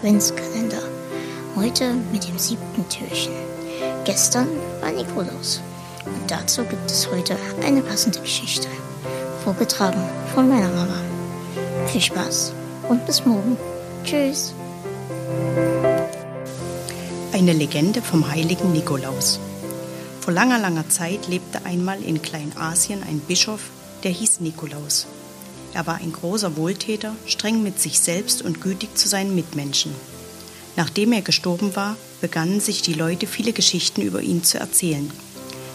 Adventskalender. Heute mit dem siebten Türchen. Gestern war Nikolaus und dazu gibt es heute eine passende Geschichte. Vorgetragen von meiner Mama. Viel Spaß und bis morgen. Tschüss. Eine Legende vom heiligen Nikolaus. Vor langer, langer Zeit lebte einmal in Kleinasien ein Bischof, der hieß Nikolaus. Er war ein großer Wohltäter, streng mit sich selbst und gütig zu seinen Mitmenschen. Nachdem er gestorben war, begannen sich die Leute viele Geschichten über ihn zu erzählen.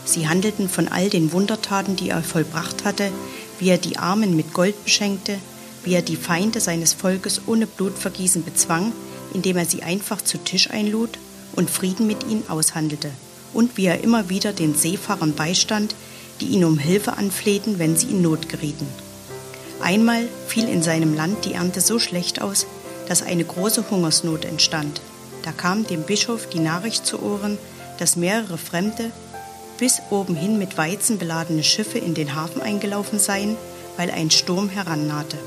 Sie handelten von all den Wundertaten, die er vollbracht hatte, wie er die Armen mit Gold beschenkte, wie er die Feinde seines Volkes ohne Blutvergießen bezwang, indem er sie einfach zu Tisch einlud und Frieden mit ihnen aushandelte, und wie er immer wieder den Seefahrern beistand, die ihn um Hilfe anflehten, wenn sie in Not gerieten. Einmal fiel in seinem Land die Ernte so schlecht aus, dass eine große Hungersnot entstand. Da kam dem Bischof die Nachricht zu Ohren, dass mehrere Fremde bis oben hin mit Weizen beladene Schiffe in den Hafen eingelaufen seien, weil ein Sturm herannahte.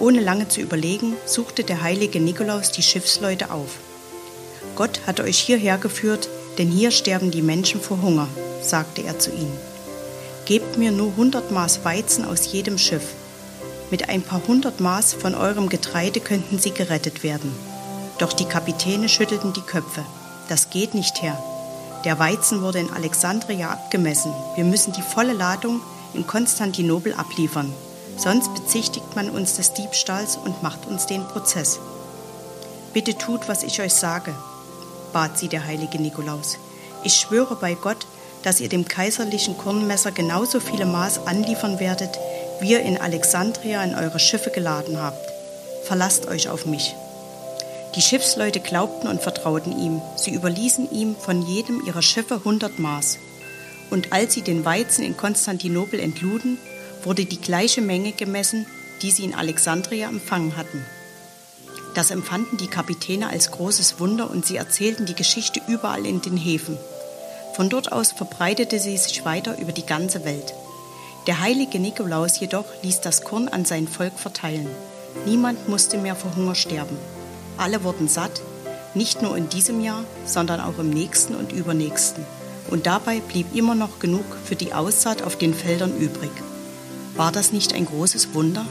Ohne lange zu überlegen, suchte der heilige Nikolaus die Schiffsleute auf. Gott hat euch hierher geführt, denn hier sterben die Menschen vor Hunger, sagte er zu ihnen. Gebt mir nur hundert Maß Weizen aus jedem Schiff, mit ein paar hundert Maß von eurem Getreide könnten sie gerettet werden. Doch die Kapitäne schüttelten die Köpfe. Das geht nicht, Herr. Der Weizen wurde in Alexandria abgemessen. Wir müssen die volle Ladung in Konstantinopel abliefern. Sonst bezichtigt man uns des Diebstahls und macht uns den Prozess. Bitte tut, was ich euch sage, bat sie der heilige Nikolaus. Ich schwöre bei Gott, dass ihr dem kaiserlichen Kornmesser genauso viele Maß anliefern werdet, wie ihr in Alexandria in eure Schiffe geladen habt. Verlasst euch auf mich. Die Schiffsleute glaubten und vertrauten ihm. Sie überließen ihm von jedem ihrer Schiffe hundert Maß. Und als sie den Weizen in Konstantinopel entluden, wurde die gleiche Menge gemessen, die sie in Alexandria empfangen hatten. Das empfanden die Kapitäne als großes Wunder und sie erzählten die Geschichte überall in den Häfen. Von dort aus verbreitete sie sich weiter über die ganze Welt. Der heilige Nikolaus jedoch ließ das Korn an sein Volk verteilen. Niemand musste mehr vor Hunger sterben. Alle wurden satt, nicht nur in diesem Jahr, sondern auch im nächsten und übernächsten. Und dabei blieb immer noch genug für die Aussaat auf den Feldern übrig. War das nicht ein großes Wunder?